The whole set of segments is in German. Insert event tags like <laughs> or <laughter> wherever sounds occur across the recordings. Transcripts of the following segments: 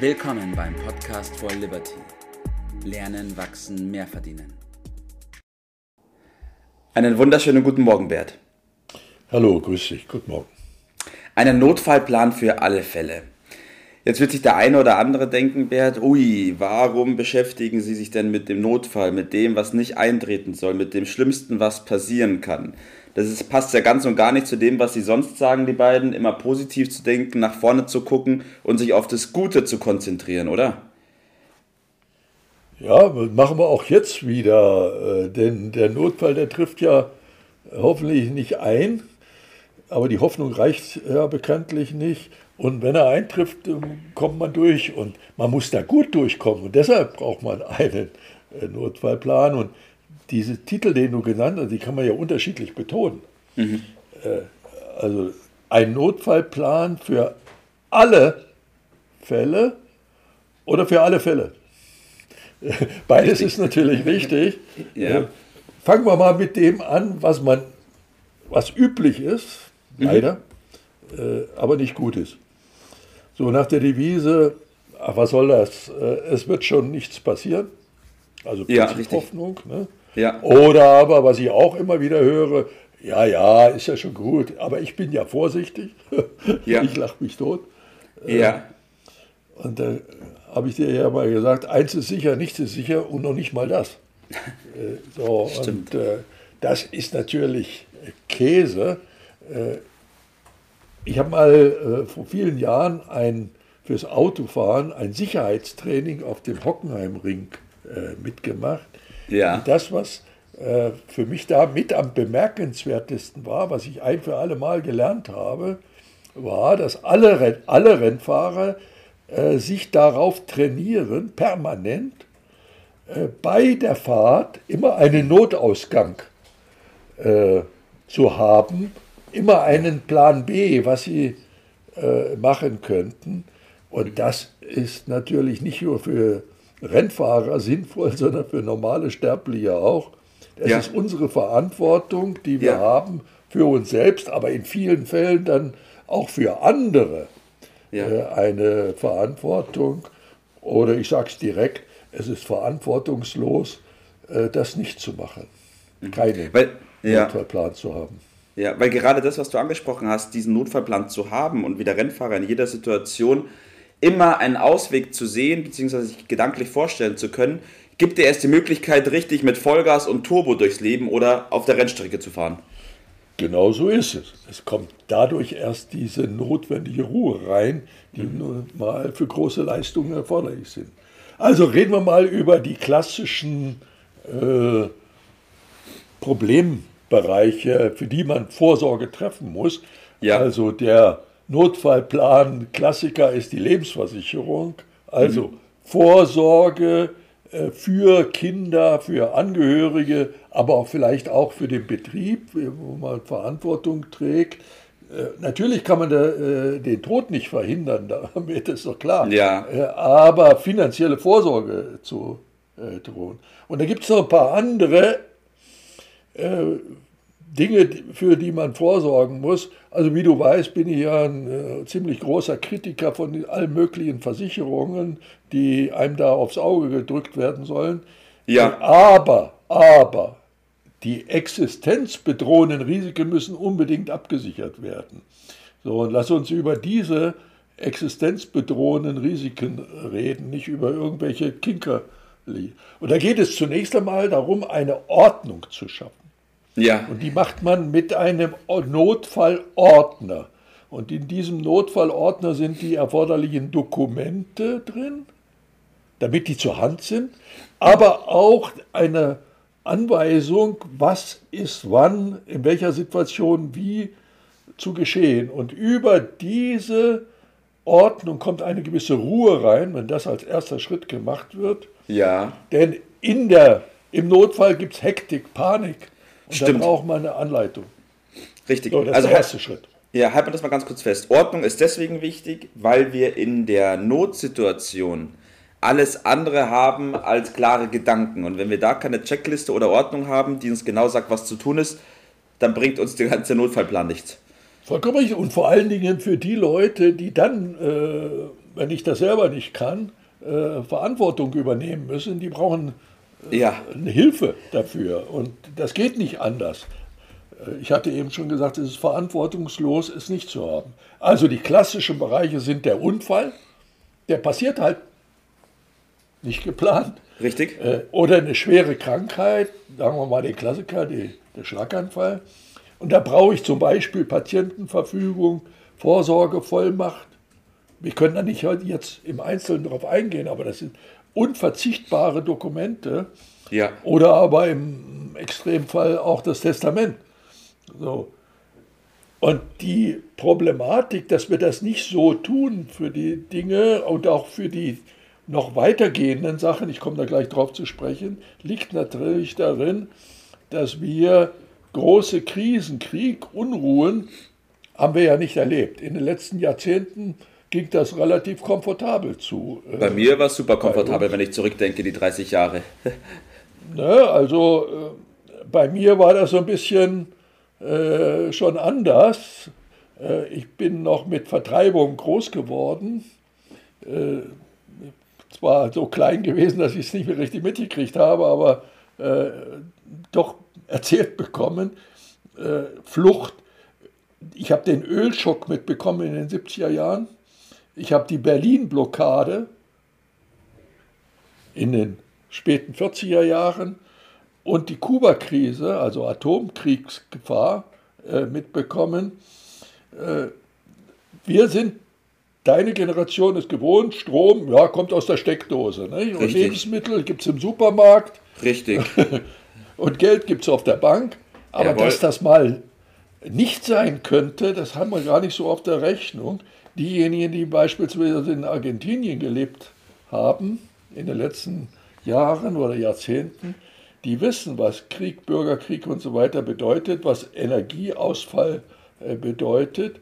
Willkommen beim Podcast for Liberty. Lernen, wachsen, mehr verdienen. Einen wunderschönen guten Morgen, Bert. Hallo, grüß dich, guten Morgen. Einen Notfallplan für alle Fälle. Jetzt wird sich der eine oder andere denken, Bert, ui, warum beschäftigen Sie sich denn mit dem Notfall, mit dem, was nicht eintreten soll, mit dem Schlimmsten, was passieren kann? Das ist, passt ja ganz und gar nicht zu dem, was Sie sonst sagen, die beiden, immer positiv zu denken, nach vorne zu gucken und sich auf das Gute zu konzentrieren, oder? Ja, machen wir auch jetzt wieder, äh, denn der Notfall, der trifft ja hoffentlich nicht ein, aber die Hoffnung reicht ja bekanntlich nicht. Und wenn er eintrifft, ähm, kommt man durch und man muss da gut durchkommen. Und deshalb braucht man einen äh, Notfallplan. Und diese Titel, den du genannt hast, die kann man ja unterschiedlich betonen. Mhm. Äh, also ein Notfallplan für alle Fälle oder für alle Fälle. <laughs> Beides richtig. ist natürlich richtig. <laughs> Ja. Fangen wir mal mit dem an, was man, was üblich ist, mhm. leider, mhm. aber nicht gut ist. So nach der Devise, ach, was soll das? Äh, es wird schon nichts passieren. Also ja, Hoffnung. Ne? Ja. Oder aber, was ich auch immer wieder höre, ja, ja, ist ja schon gut, aber ich bin ja vorsichtig. <laughs> Ja. Ich lache mich tot. Ja. Und da habe ich dir ja mal gesagt, eins ist sicher, nichts ist sicher und noch nicht mal das. <laughs> Äh, so, Stimmt. und äh, das ist natürlich Käse. Ich habe mal äh, vor vielen Jahren ein, fürs Autofahren ein Sicherheitstraining auf dem Hockenheimring äh, mitgemacht. Ja. Und das, was äh, für mich da mit am bemerkenswertesten war, was ich ein für alle Mal gelernt habe, war, dass alle, Renn alle Rennfahrer äh, sich darauf trainieren, permanent äh, bei der Fahrt immer einen Notausgang äh, zu haben immer einen Plan B, was sie äh, machen könnten. Und das ist natürlich nicht nur für Rennfahrer sinnvoll, <laughs> sondern für normale Sterbliche auch. Es ja. ist unsere Verantwortung, die wir ja. haben für uns selbst, aber in vielen Fällen dann auch für andere ja. äh, eine Verantwortung. Oder ich sage es direkt, es ist verantwortungslos, äh, das nicht zu machen. Mhm. Keinen Weil, Notfallplan zu haben. Ja, weil gerade das, was du angesprochen hast, diesen Notfallplan zu haben und wie der Rennfahrer in jeder Situation immer einen Ausweg zu sehen, beziehungsweise sich gedanklich vorstellen zu können, gibt dir erst die Möglichkeit, richtig mit Vollgas und Turbo durchs Leben oder auf der Rennstrecke zu fahren. Genau so ist es. Es kommt dadurch erst diese notwendige Ruhe rein, die mhm. nun mal für große Leistungen erforderlich sind. Also reden wir mal über die klassischen äh, Probleme. Bereiche, für die man Vorsorge treffen muss. Ja. Also der Notfallplan Klassiker ist die Lebensversicherung. Also mhm. Vorsorge äh, für Kinder, für Angehörige, aber auch vielleicht auch für den Betrieb, wo man Verantwortung trägt. Äh, natürlich kann man da, äh, den Tod nicht verhindern, <laughs> damit ist doch klar. Ja. aber finanzielle Vorsorge zu drohen. Und da gibt es noch ein paar andere äh, Dinge, für die man vorsorgen muss. Also wie du weißt, bin ich ja ein äh, ziemlich großer Kritiker von allen möglichen Versicherungen, die einem da aufs Auge gedrückt werden sollen. Ja. Aber, aber, die existenzbedrohenden Risiken müssen unbedingt abgesichert werden. So, und lass uns über diese existenzbedrohenden Risiken reden, nicht über irgendwelche Kinkerli. Und da geht es zunächst einmal darum, eine Ordnung zu schaffen. Ja. Und die macht man mit einem Notfallordner. Und in diesem Notfallordner sind die erforderlichen Dokumente drin, damit die zur Hand sind, aber auch eine Anweisung, was ist wann, in welcher Situation wie zu geschehen. Und über diese Ordnung kommt eine gewisse Ruhe rein, wenn das als erster Schritt gemacht wird. Ja. Denn in der, im Notfall gibt es Hektik, Panik. Und Stimmt. braucht man eine Anleitung. Richtig. So, das also, ist der erste Schritt. Ja, halten wir das mal ganz kurz fest. Ordnung ist deswegen wichtig, weil wir in der Notsituation alles andere haben als klare Gedanken. Und wenn wir da keine Checkliste oder Ordnung haben, die uns genau sagt, was zu tun ist, dann bringt uns der ganze Notfallplan nichts. Vollkommen richtig. Und vor allen Dingen für die Leute, die dann äh, wenn ich das selber nicht kann, äh, Verantwortung übernehmen müssen. Die brauchen ja. eine Hilfe dafür. Und das geht nicht anders. Äh, ich hatte eben schon gesagt, es ist verantwortungslos, es nicht zu haben. Also die klassischen Bereiche sind der Unfall, der passiert halt nicht geplant. Richtig. Oder eine schwere Krankheit, sagen wir mal den Klassiker, die, der Schlaganfall. Und da brauche ich zum Beispiel Patientenverfügung, Vorsorgevollmacht. Wir können da nicht jetzt im Einzelnen darauf eingehen, aber das sind unverzichtbare Dokumente. Ja. Oder aber im Extremfall auch das Testament. So. Und die Problematik, dass wir das nicht so tun für die Dinge und auch für die noch weitergehenden Sachen, ich komme da gleich drauf zu sprechen, liegt natürlich darin, dass wir große Krisen, Krieg, Unruhen haben wir ja nicht erlebt. In den letzten Jahrzehnten ging das relativ komfortabel zu. Bei mir war es super komfortabel, wenn ich zurückdenke, die 30 Jahre. <laughs> ne, also äh, bei mir war das so ein bisschen äh, schon anders. Äh, ich bin noch mit Vertreibung groß geworden. Äh, zwar so klein gewesen, dass ich es nicht mehr richtig mitgekriegt habe, aber äh, doch erzählt bekommen. Äh, Flucht. Ich habe den Ölschock mitbekommen in den 70er Jahren. Ich habe die Berlin-Blockade in den späten 40er Jahren und die Kuba-Krise, also Atomkriegsgefahr, äh, mitbekommen. Äh, wir sind, deine Generation ist gewohnt, Strom, ja, kommt aus der Steckdose. Nicht? Und Lebensmittel gibt es im Supermarkt. Richtig. <laughs> und Geld gibt es auf der Bank. Aber Jawohl. dass das mal nicht sein könnte, das haben wir gar nicht so auf der Rechnung. Diejenigen, die beispielsweise in Argentinien gelebt haben, in den letzten Jahren oder Jahrzehnten, die wissen, was Krieg, Bürgerkrieg und so weiter bedeutet, was Energieausfall äh, bedeutet.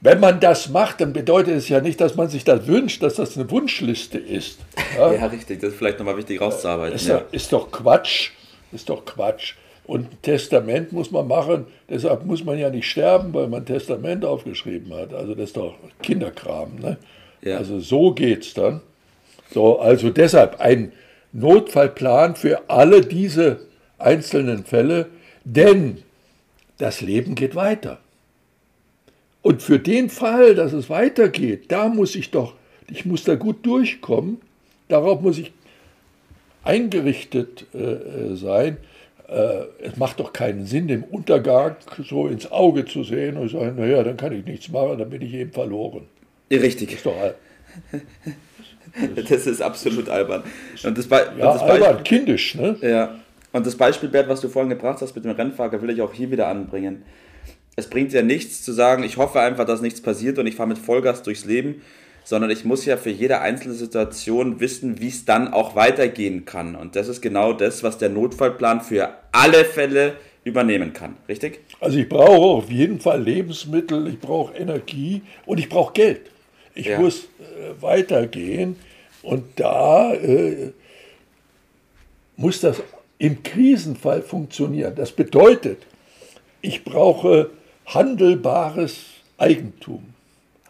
Wenn man das macht, dann bedeutet es ja nicht, dass man sich das wünscht, dass das eine Wunschliste ist. <laughs> Ja, ja richtig, das ist vielleicht nochmal wichtig rauszuarbeiten. Ist, ja. ist doch Quatsch, ist doch Quatsch. Und ein Testament muss man machen, deshalb muss man ja nicht sterben, weil man ein Testament aufgeschrieben hat. Also das ist doch Kinderkram. Ne? Ja. Also so geht es dann. So, also deshalb ein Notfallplan für alle diese einzelnen Fälle, denn das Leben geht weiter. Und für den Fall, dass es weitergeht, da muss ich doch, ich muss da gut durchkommen, darauf muss ich eingerichtet äh, sein äh, es macht doch keinen Sinn, dem Untergang so ins Auge zu sehen und sagen, naja, dann kann ich nichts machen, dann bin ich eben verloren. Richtig. Das ist doch <laughs> das ist absolut albern. Und das, Be ja, und das albern, Beispiel, kindisch, ne? Ja. Und das Beispiel, Bert, was du vorhin gebracht hast mit dem Rennfahrer, will ich auch hier wieder anbringen. Es bringt ja nichts zu sagen, ich hoffe einfach, dass nichts passiert und ich fahre mit Vollgas durchs Leben sondern ich muss ja für jede einzelne Situation wissen, wie es dann auch weitergehen kann. Und das ist genau das, was der Notfallplan für alle Fälle übernehmen kann, richtig? Also ich brauche auf jeden Fall Lebensmittel, ich brauche Energie und ich brauche Geld. Ich ja. muss äh, weitergehen und da äh, muss das im Krisenfall funktionieren. Das bedeutet, ich brauche handelbares Eigentum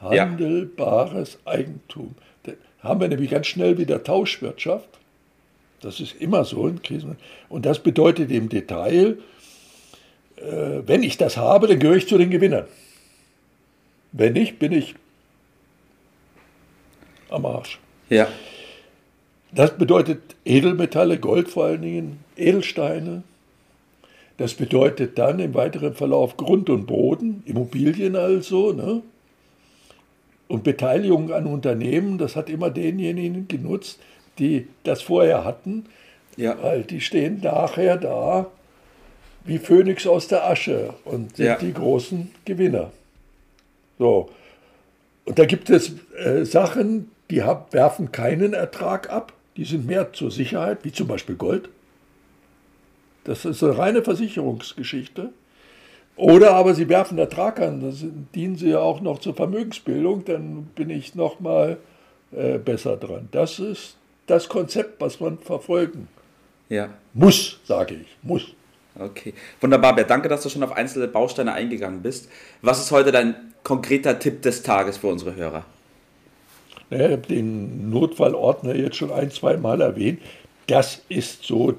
handelbares ja. Eigentum. Da haben wir nämlich ganz schnell wieder Tauschwirtschaft. Das ist immer so in Krisen. Und das bedeutet im Detail, äh, wenn ich das habe, dann gehöre ich zu den Gewinnern. Wenn nicht, bin ich am Arsch. Ja. Das bedeutet Edelmetalle, Gold vor allen Dingen, Edelsteine. Das bedeutet dann im weiteren Verlauf Grund und Boden, Immobilien also. Ne? Und Beteiligung an Unternehmen, das hat immer denjenigen genutzt, die das vorher hatten, ja. weil die stehen nachher da wie Phönix aus der Asche und sind ja. die großen Gewinner. So. Und da gibt es äh, Sachen, die hab, werfen keinen Ertrag ab, die sind mehr zur Sicherheit, wie zum Beispiel Gold. Das ist eine reine Versicherungsgeschichte. Oder aber sie werfen Ertrag an, dann dienen sie ja auch noch zur Vermögensbildung, dann bin ich noch mal äh, besser dran. Das ist das Konzept, was man verfolgen ja. muss, sage ich, muss. Okay, wunderbar, Bert. Danke, dass du schon auf einzelne Bausteine eingegangen bist. Was ist heute dein konkreter Tipp des Tages für unsere Hörer? Ich habe den Notfallordner jetzt schon ein, zwei Mal erwähnt. Das ist so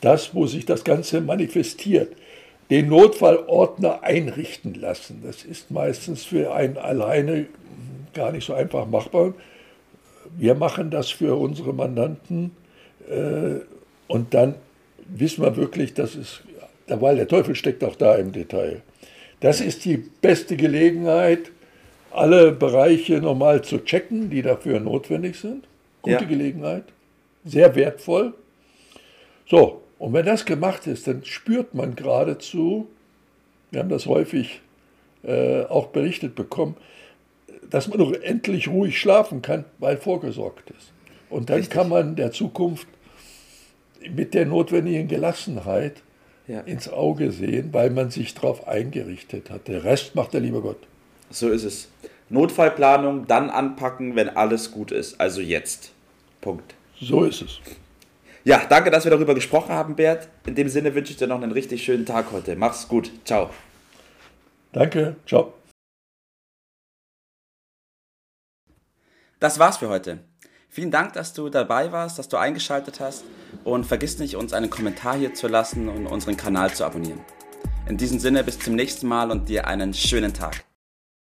das, wo sich das Ganze manifestiert. Den Notfallordner einrichten lassen. Das ist meistens für einen alleine gar nicht so einfach machbar. Wir machen das für unsere Mandanten äh, und dann wissen wir wirklich, dass es, weil der Teufel steckt auch da im Detail. Das ist die beste Gelegenheit, alle Bereiche nochmal zu checken, die dafür notwendig sind. Gute ja. Gelegenheit, sehr wertvoll. So, und wenn das gemacht ist, dann spürt man geradezu, wir haben das häufig äh, auch berichtet bekommen, dass man doch endlich ruhig schlafen kann, weil vorgesorgt ist. Und dann Richtig. kann man der Zukunft mit der notwendigen Gelassenheit ja. ins Auge sehen, weil man sich darauf eingerichtet hat. Der Rest macht der liebe Gott. So ist es. Notfallplanung, dann anpacken, wenn alles gut ist. Also jetzt. Punkt. So ist es. Ja, danke, dass wir darüber gesprochen haben, Bert. In dem Sinne wünsche ich dir noch einen richtig schönen Tag heute. Mach's gut. Ciao. Danke. Ciao. Das war's für heute. Vielen Dank, dass du dabei warst, dass du eingeschaltet hast und vergiss nicht, uns einen Kommentar hier zu lassen und unseren Kanal zu abonnieren. In diesem Sinne, bis zum nächsten Mal und dir einen schönen Tag.